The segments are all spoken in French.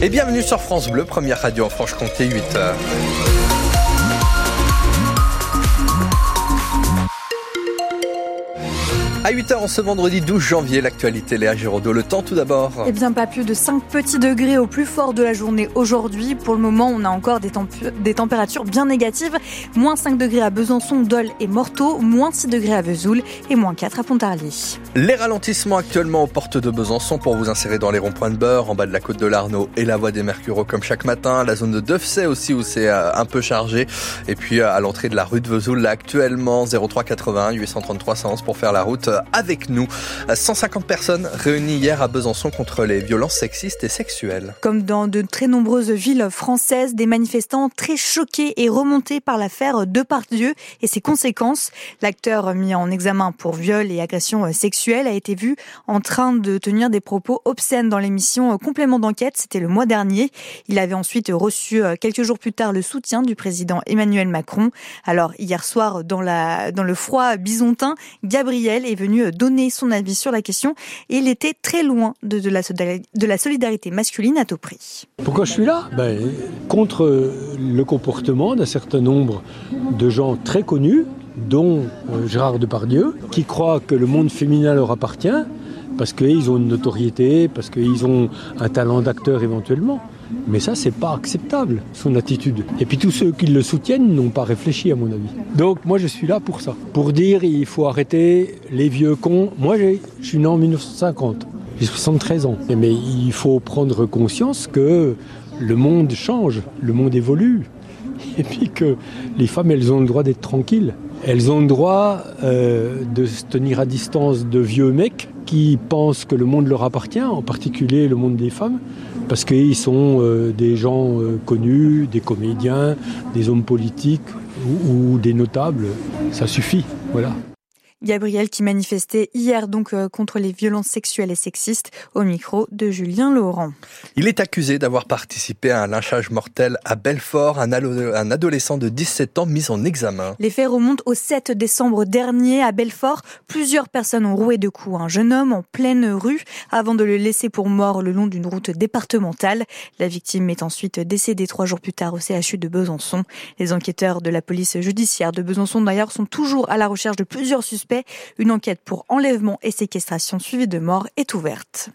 Et bienvenue sur France Bleu, première radio en Franche-Comté, 8h. À 8h en ce vendredi 12 janvier, l'actualité Léa Giraudot. Le temps tout d'abord. Eh bien, pas plus de 5 petits degrés au plus fort de la journée aujourd'hui. Pour le moment, on a encore des, des températures bien négatives. Moins 5 degrés à Besançon, Dole et Morteau, moins 6 degrés à Vesoul et moins 4 à Pontarlier. Les ralentissements actuellement aux portes de Besançon pour vous insérer dans les ronds-points de beurre, en bas de la côte de l'Arnaud et la voie des Mercureaux comme chaque matin. La zone de Deufsay aussi où c'est euh, un peu chargé. Et puis euh, à l'entrée de la rue de Vesoul, là actuellement 03 81 833 111 pour faire la route avec nous. 150 personnes réunies hier à Besançon contre les violences sexistes et sexuelles. Comme dans de très nombreuses villes françaises, des manifestants très choqués et remontés par l'affaire Depardieu et ses conséquences. L'acteur mis en examen pour viol et agression sexuelle a été vu en train de tenir des propos obscènes dans l'émission Complément d'enquête, c'était le mois dernier. Il avait ensuite reçu quelques jours plus tard le soutien du président Emmanuel Macron. Alors hier soir, dans, la, dans le froid bisontin, Gabriel est venu donner son avis sur la question et il était très loin de, la, solidarité masculine à tout prix. Pourquoi je suis là? Ben, Contre le comportement d'un certain nombre de gens très connus, dont euh, Gérard Depardieu, qui croient que le monde féminin leur appartient parce qu'ils ont une notoriété, parce qu'ils ont un talent d'acteur éventuellement. Mais ça, c'est pas acceptable, son attitude. Et puis tous ceux qui le soutiennent n'ont pas réfléchi, à mon avis. Donc moi, je suis là pour ça. Pour dire, il faut arrêter les vieux cons. Moi, je suis né en 1950. J'ai 73 ans. Mais il faut prendre conscience que le monde change, le monde évolue. Et puis que les femmes, elles ont le droit d'être tranquilles. Elles ont le droit euh, de se tenir à distance de vieux mecs qui pensent que le monde leur appartient, en particulier le monde des femmes, parce qu'ils sont euh, des gens euh, connus, des comédiens, des hommes politiques ou, ou des notables. Ça suffit, voilà. Gabriel qui manifestait hier donc euh, contre les violences sexuelles et sexistes au micro de Julien Laurent. Il est accusé d'avoir participé à un lynchage mortel à Belfort, un, un adolescent de 17 ans mis en examen. Les faits remontent au 7 décembre dernier à Belfort. Plusieurs personnes ont roué de coups un jeune homme en pleine rue avant de le laisser pour mort le long d'une route départementale. La victime est ensuite décédée trois jours plus tard au CHU de Besançon. Les enquêteurs de la police judiciaire de Besançon d'ailleurs sont toujours à la recherche de plusieurs suspects une enquête pour enlèvement et séquestration suivie de mort est ouverte.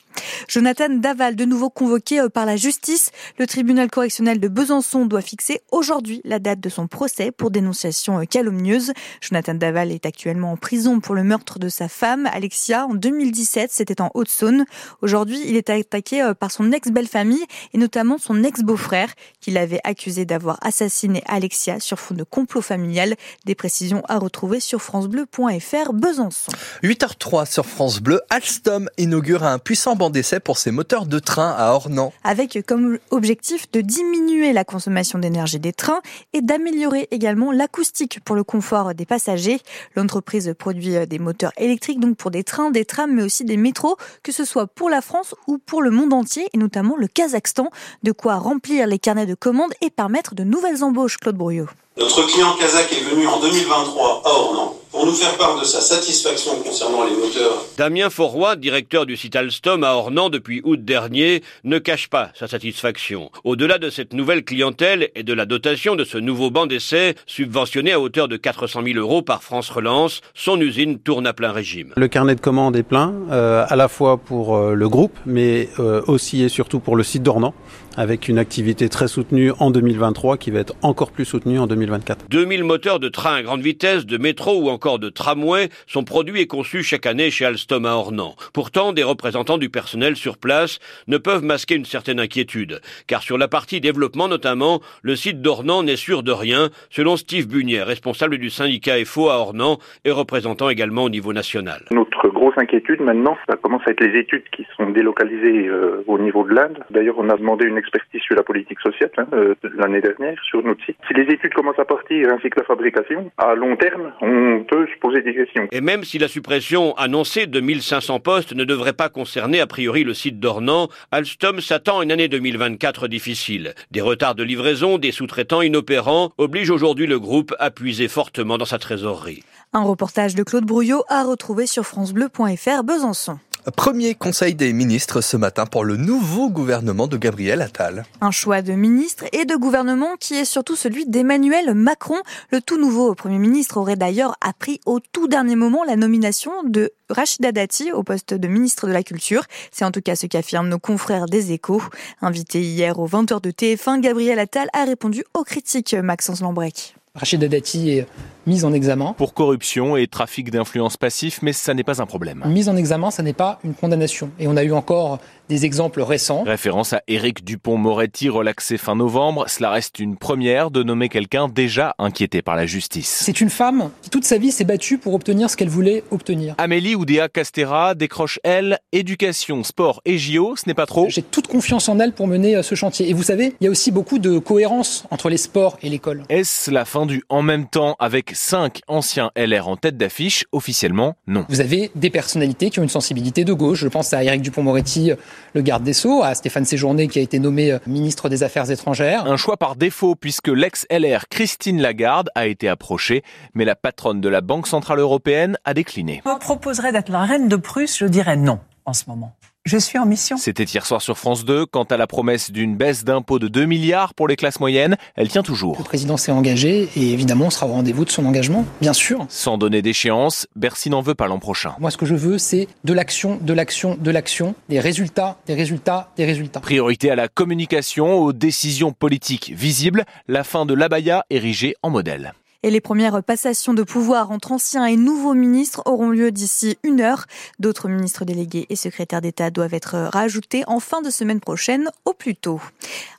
Jonathan Daval, de nouveau convoqué euh, par la justice, le tribunal correctionnel de Besançon doit fixer aujourd'hui la date de son procès pour dénonciation euh, calomnieuse. Jonathan Daval est actuellement en prison pour le meurtre de sa femme, Alexia, en 2017. C'était en Haute-Saône. Aujourd'hui, il est attaqué euh, par son ex-belle-famille et notamment son ex-beau-frère qui l'avait accusé d'avoir assassiné Alexia sur fond de complot familial. Des précisions à retrouver sur francebleu.fr. Besançon. 8h03 sur France Bleu, Alstom inaugure un puissant banc d'essai pour ses moteurs de train à Ornans. Avec comme objectif de diminuer la consommation d'énergie des trains et d'améliorer également l'acoustique pour le confort des passagers. L'entreprise produit des moteurs électriques donc pour des trains, des trams, mais aussi des métros, que ce soit pour la France ou pour le monde entier et notamment le Kazakhstan. De quoi remplir les carnets de commandes et permettre de nouvelles embauches, Claude Brouillot. Notre client kazakh est venu en 2023 à Ornans pour nous faire part de sa satisfaction concernant les moteurs. Damien Forroy, directeur du site Alstom à Ornans depuis août dernier, ne cache pas sa satisfaction. Au-delà de cette nouvelle clientèle et de la dotation de ce nouveau banc d'essai, subventionné à hauteur de 400 000 euros par France Relance, son usine tourne à plein régime. Le carnet de commandes est plein, euh, à la fois pour euh, le groupe, mais euh, aussi et surtout pour le site d'Ornans, avec une activité très soutenue en 2023 qui va être encore plus soutenue en 2024. 2000 moteurs de train à grande vitesse, de métro ou encore de tramway sont produits et conçus chaque année chez Alstom à Ornans. Pourtant, des représentants du personnel sur place ne peuvent masquer une certaine inquiétude, car sur la partie développement notamment, le site d'Ornans n'est sûr de rien, selon Steve Bunier, responsable du syndicat FO à Ornans et représentant également au niveau national. Notre grosse inquiétude maintenant, ça commence à être les études qui sont délocalisées euh, au niveau de l'Inde. D'ailleurs, on a demandé une expertise sur la politique sociale hein, euh, l'année dernière sur notre site. Si les études commencent à partir ainsi que la fabrication, à long terme, on peut se poser des questions. Et même si la suppression annoncée de 1500 postes ne devrait pas concerner a priori le site d'Ornans, Alstom s'attend à une année 2024 difficile. Des retards de livraison, des sous-traitants inopérants obligent aujourd'hui le groupe à puiser fortement dans sa trésorerie. Un reportage de Claude Brouillot à retrouver sur francebleu.fr Besançon. Premier conseil des ministres ce matin pour le nouveau gouvernement de Gabriel Attal. Un choix de ministre et de gouvernement qui est surtout celui d'Emmanuel Macron. Le tout nouveau Premier ministre aurait d'ailleurs appris au tout dernier moment la nomination de Rachida Dati au poste de ministre de la Culture. C'est en tout cas ce qu'affirment nos confrères des échos. Invité hier aux 20h de TF1, Gabriel Attal a répondu aux critiques Maxence Lambrec. Rachida Dati est mise en examen. Pour corruption et trafic d'influence passif, mais ça n'est pas un problème. Mise en examen, ça n'est pas une condamnation. Et on a eu encore des exemples récents. Référence à Éric Dupont-Moretti, relaxé fin novembre. Cela reste une première de nommer quelqu'un déjà inquiété par la justice. C'est une femme qui toute sa vie s'est battue pour obtenir ce qu'elle voulait obtenir. Amélie Oudéa Castera décroche, elle, éducation, sport et JO. Ce n'est pas trop J'ai toute confiance en elle pour mener euh, ce chantier. Et vous savez, il y a aussi beaucoup de cohérence entre les sports et l'école. Est-ce la fin du en même temps avec cinq anciens LR en tête d'affiche Officiellement, non. Vous avez des personnalités qui ont une sensibilité de gauche. Je pense à Éric Dupont-Moretti, le garde des Sceaux, à Stéphane Séjourné qui a été nommé euh, ministre des Affaires étrangères. Un choix par défaut puisque l'ex-LR Christine Lagarde a été approchée, mais la patronne de la Banque Centrale Européenne a décliné. On proposerait d'être la reine de Prusse, je dirais non en ce moment. Je suis en mission. C'était hier soir sur France 2. Quant à la promesse d'une baisse d'impôts de 2 milliards pour les classes moyennes, elle tient toujours. Le président s'est engagé et évidemment on sera au rendez-vous de son engagement, bien sûr. Sans donner d'échéance, Bercy n'en veut pas l'an prochain. Moi ce que je veux c'est de l'action, de l'action, de l'action, des résultats, des résultats, des résultats. Priorité à la communication, aux décisions politiques visibles, la fin de l'abaya érigée en modèle. Et les premières passations de pouvoir entre anciens et nouveaux ministres auront lieu d'ici une heure. D'autres ministres délégués et secrétaires d'État doivent être rajoutés en fin de semaine prochaine au plus tôt.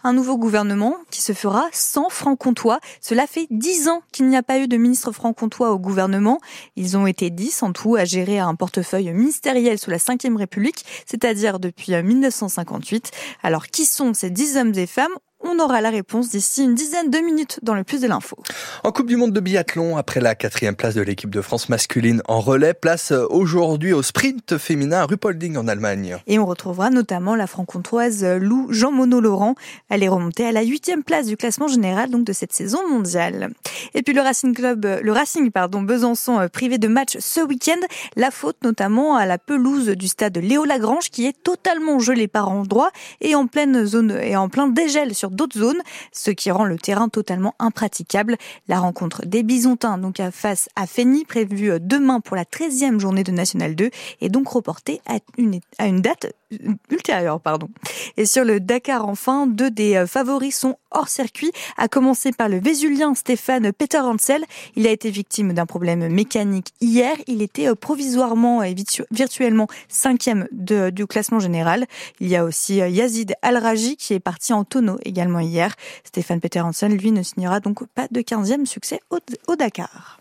Un nouveau gouvernement qui se fera sans franc-comtois. Cela fait dix ans qu'il n'y a pas eu de ministre franc-comtois au gouvernement. Ils ont été dix en tout à gérer un portefeuille ministériel sous la Ve République, c'est-à-dire depuis 1958. Alors qui sont ces dix hommes et femmes? On aura la réponse d'ici une dizaine de minutes dans le plus de l'info. En Coupe du Monde de biathlon, après la quatrième place de l'équipe de France masculine en relais, place aujourd'hui au sprint féminin à Rupolding en Allemagne. Et on retrouvera notamment la franc-comtoise Lou Jean Monod Laurent. Elle est remontée à la huitième place du classement général donc de cette saison mondiale. Et puis le Racing Club, le Racing pardon Besançon euh, privé de match ce week-end. La faute notamment à la pelouse du stade Léo Lagrange qui est totalement gelée par endroits et en pleine zone et en plein dégel sur d'autres zones, ce qui rend le terrain totalement impraticable. La rencontre des Bisontins, donc face à Fény, prévue demain pour la 13e journée de National 2, est donc reportée à une date ultérieure. Pardon. Et sur le Dakar, enfin, deux des favoris sont hors circuit, à commencer par le Vésulien Stéphane Peter Hansel. Il a été victime d'un problème mécanique hier. Il était provisoirement et virtuellement cinquième du classement général. Il y a aussi Yazid Al-Raji qui est parti en tonneau également hier. Stéphane Peter Hansen, lui, ne signera donc pas de 15e succès au Dakar.